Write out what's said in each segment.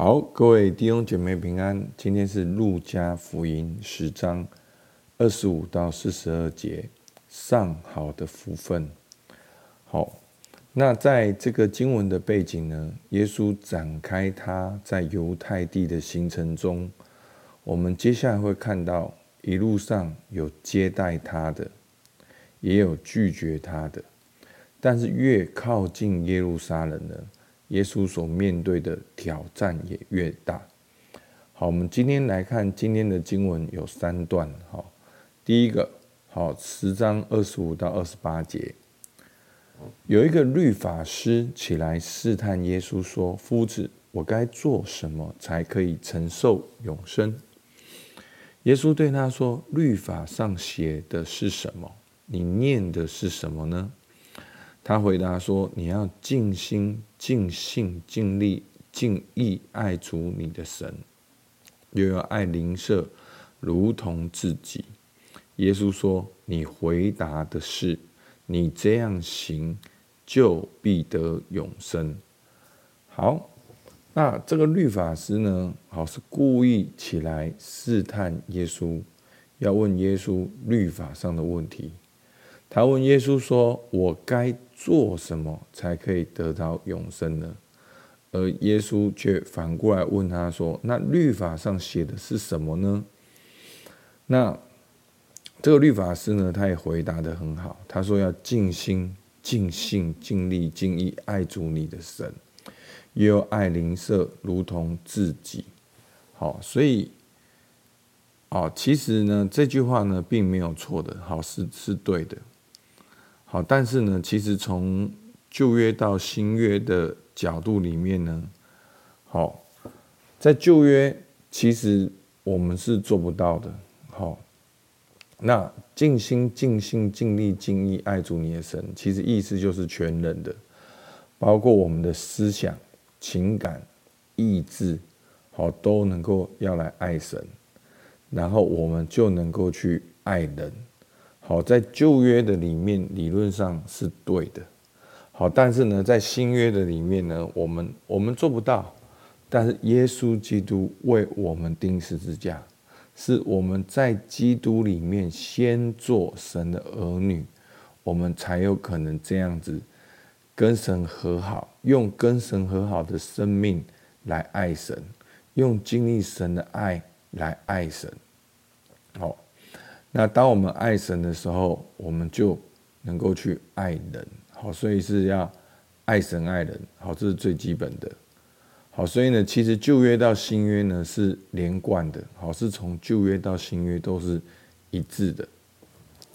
好，各位弟兄姐妹平安。今天是路加福音十章二十五到四十二节，上好的福分。好，那在这个经文的背景呢，耶稣展开他在犹太地的行程中，我们接下来会看到一路上有接待他的，也有拒绝他的，但是越靠近耶路撒冷呢，耶稣所面对的挑战也越大。好，我们今天来看今天的经文有三段。好，第一个，好，十章二十五到二十八节，有一个律法师起来试探耶稣，说：“夫子，我该做什么才可以承受永生？”耶稣对他说：“律法上写的是什么？你念的是什么呢？”他回答说：“你要尽心、尽性、尽力、尽意爱主你的神，又要爱邻舍，如同自己。”耶稣说：“你回答的是，你这样行，就必得永生。”好，那这个律法师呢？好，是故意起来试探耶稣，要问耶稣律法上的问题。他问耶稣说：“我该做什么才可以得到永生呢？”而耶稣却反过来问他说：“那律法上写的是什么呢？”那这个律法师呢，他也回答得很好。他说：“要尽心、尽性、尽力、尽意爱主你的神，又要爱邻舍如同自己。”好，所以，哦，其实呢，这句话呢，并没有错的，好，是是对的。好，但是呢，其实从旧约到新约的角度里面呢，好，在旧约其实我们是做不到的。好，那尽心、尽性、尽力、尽意爱主你的神，其实意思就是全人的，包括我们的思想、情感、意志，好，都能够要来爱神，然后我们就能够去爱人。好，在旧约的里面，理论上是对的。好，但是呢，在新约的里面呢，我们我们做不到。但是耶稣基督为我们钉十字架，是我们在基督里面先做神的儿女，我们才有可能这样子跟神和好，用跟神和好的生命来爱神，用经历神的爱来爱神。好。那当我们爱神的时候，我们就能够去爱人，好，所以是要爱神爱人，好，这是最基本的，好，所以呢，其实旧约到新约呢是连贯的，好，是从旧约到新约都是一致的，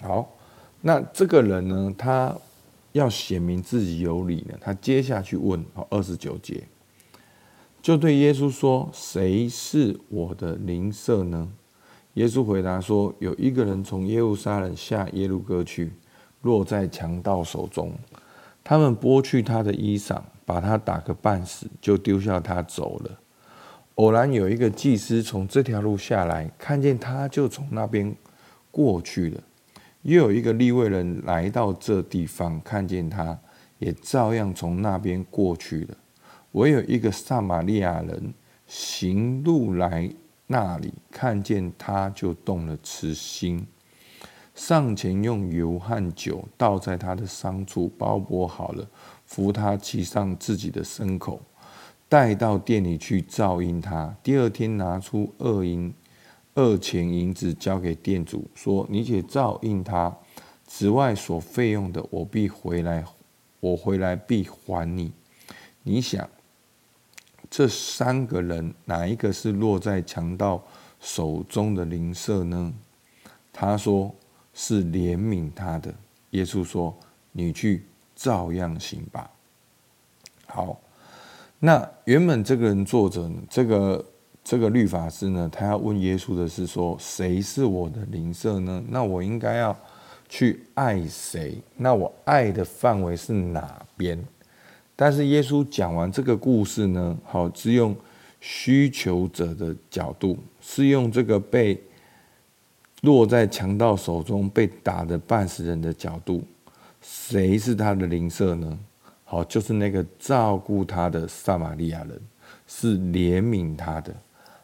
好，那这个人呢，他要显明自己有理呢，他接下去问，好，二十九节，就对耶稣说：“谁是我的邻舍呢？”耶稣回答说：“有一个人从耶路撒冷下耶路哥去，落在强盗手中，他们剥去他的衣裳，把他打个半死，就丢下他走了。偶然有一个祭司从这条路下来，看见他，就从那边过去了。又有一个利未人来到这地方，看见他，也照样从那边过去了。唯有一个撒玛利亚人行路来。”那里看见他，就动了慈心，上前用油和酒倒在他的伤处，包裹好了，扶他骑上自己的牲口，带到店里去照应他。第二天拿出二银二钱银子交给店主，说：“你且照应他，此外所费用的，我必回来，我回来必还你。”你想？这三个人哪一个是落在强盗手中的邻舍呢？他说是怜悯他的。耶稣说：“你去照样行吧。”好，那原本这个人作者，这个这个律法师呢，他要问耶稣的是说：“谁是我的邻舍呢？那我应该要去爱谁？那我爱的范围是哪边？”但是耶稣讲完这个故事呢，好，是用需求者的角度，是用这个被落在强盗手中被打的半死人的角度，谁是他的邻舍呢？好，就是那个照顾他的撒玛利亚人，是怜悯他的。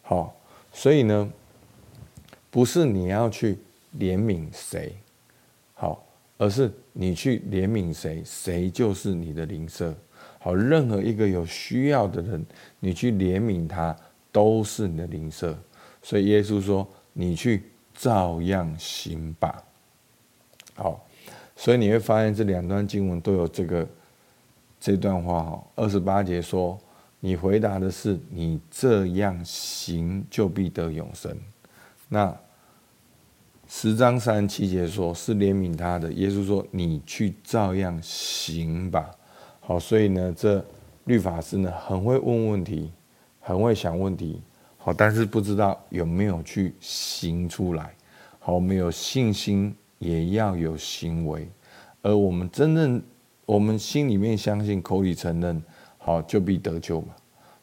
好，所以呢，不是你要去怜悯谁，好，而是你去怜悯谁，谁就是你的邻舍。好，任何一个有需要的人，你去怜悯他，都是你的灵舍。所以耶稣说：“你去照样行吧。”好，所以你会发现这两段经文都有这个这段话哈。二十八节说：“你回答的是，你这样行就必得永生。”那十章三十七节说：“是怜悯他的。”耶稣说：“你去照样行吧。”好，所以呢，这律法师呢很会问问题，很会想问题。好，但是不知道有没有去行出来。好，我们有信心，也要有行为。而我们真正，我们心里面相信，口里承认，好，就必得救嘛。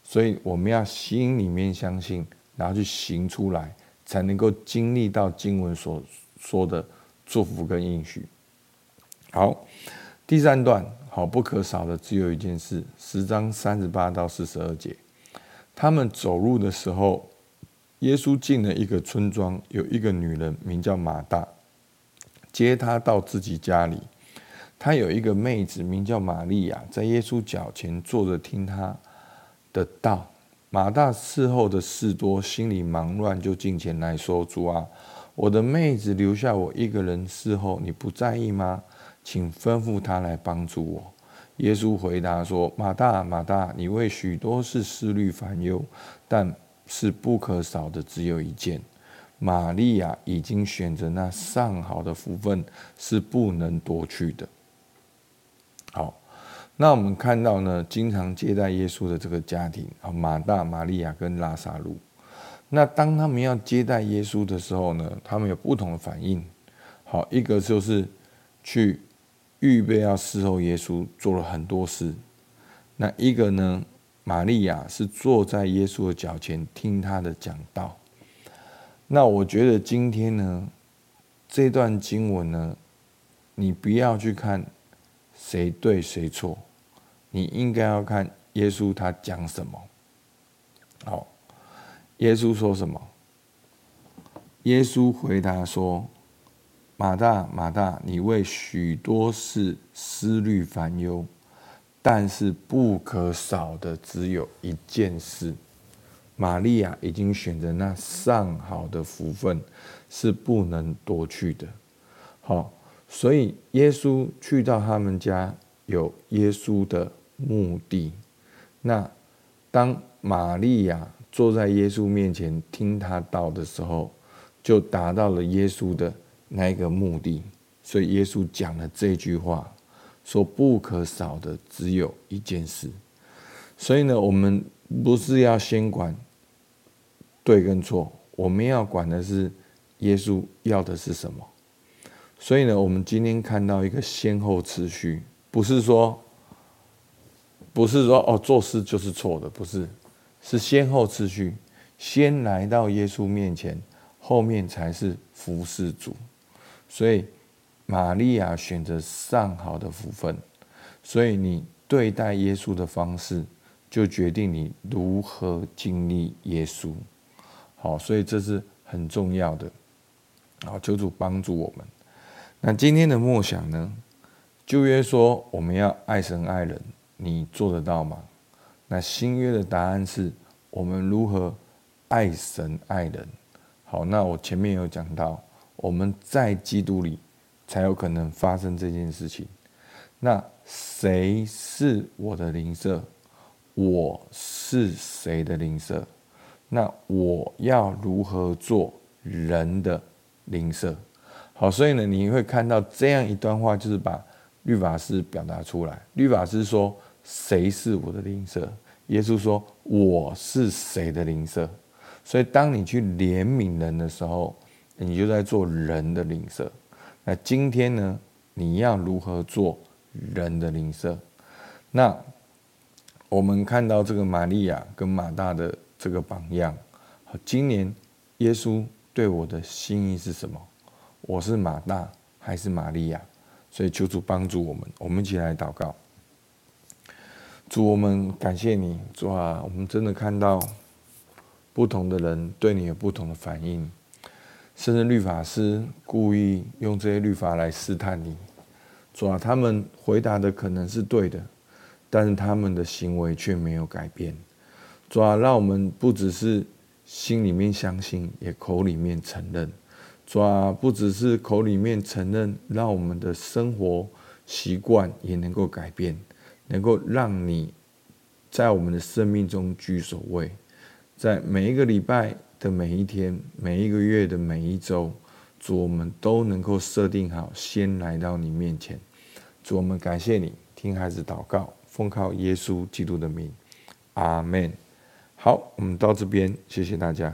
所以我们要心里面相信，然后去行出来，才能够经历到经文所说的祝福跟应许。好，第三段，好，不可少的只有一件事，十章三十八到四十二节。他们走路的时候，耶稣进了一个村庄，有一个女人名叫马大，接他到自己家里。他有一个妹子名叫玛利亚，在耶稣脚前坐着听他的道。马大伺候的事多，心里忙乱，就进前来说：“主啊，我的妹子留下我一个人伺候，你不在意吗？请吩咐他来帮助我。”耶稣回答说：“马大，马大，你为许多事思虑烦忧，但是不可少的只有一件。玛利亚已经选择那上好的福分，是不能夺去的。”好，那我们看到呢，经常接待耶稣的这个家庭啊，马大、玛利亚跟拉撒路。那当他们要接待耶稣的时候呢，他们有不同的反应。好，一个就是去。预备要侍候耶稣，做了很多事。那一个呢？玛利亚是坐在耶稣的脚前听他的讲道。那我觉得今天呢，这段经文呢，你不要去看谁对谁错，你应该要看耶稣他讲什么。好，耶稣说什么？耶稣回答说。马大，马大，你为许多事思虑烦忧，但是不可少的只有一件事。玛利亚已经选择那上好的福分，是不能夺去的。好，所以耶稣去到他们家，有耶稣的目的。那当玛利亚坐在耶稣面前听他道的时候，就达到了耶稣的。那一个目的，所以耶稣讲了这句话，说不可少的只有一件事。所以呢，我们不是要先管对跟错，我们要管的是耶稣要的是什么。所以呢，我们今天看到一个先后次序，不是说，不是说哦，做事就是错的，不是，是先后次序，先来到耶稣面前，后面才是服侍主。所以，玛利亚选择上好的福分，所以你对待耶稣的方式，就决定你如何经历耶稣。好，所以这是很重要的。好，求主帮助我们。那今天的默想呢？旧约说我们要爱神爱人，你做得到吗？那新约的答案是我们如何爱神爱人。好，那我前面有讲到。我们在基督里，才有可能发生这件事情。那谁是我的邻舍？我是谁的邻舍？那我要如何做人的邻舍？好，所以呢，你会看到这样一段话，就是把律法师表达出来。律法师说：“谁是我的邻舍？”耶稣说：“我是谁的邻舍？”所以，当你去怜悯人的时候，你就在做人的邻舍。那今天呢？你要如何做人的邻舍？那我们看到这个玛利亚跟马大的这个榜样。好，今年耶稣对我的心意是什么？我是马大还是玛利亚？所以求主帮助我们，我们一起来祷告。主，我们感谢你，主啊，我们真的看到不同的人对你有不同的反应，甚至律法师故意用这些律法来试探你，主啊，他们回答的可能是对的，但是他们的行为却没有改变。主啊，让我们不只是心里面相信，也口里面承认。主啊，不只是口里面承认，让我们的生活习惯也能够改变。能够让你在我们的生命中居首位，在每一个礼拜的每一天，每一个月的每一周，主，我们都能够设定好，先来到你面前。主，我们感谢你，听孩子祷告，奉靠耶稣基督的名，阿门。好，我们到这边，谢谢大家。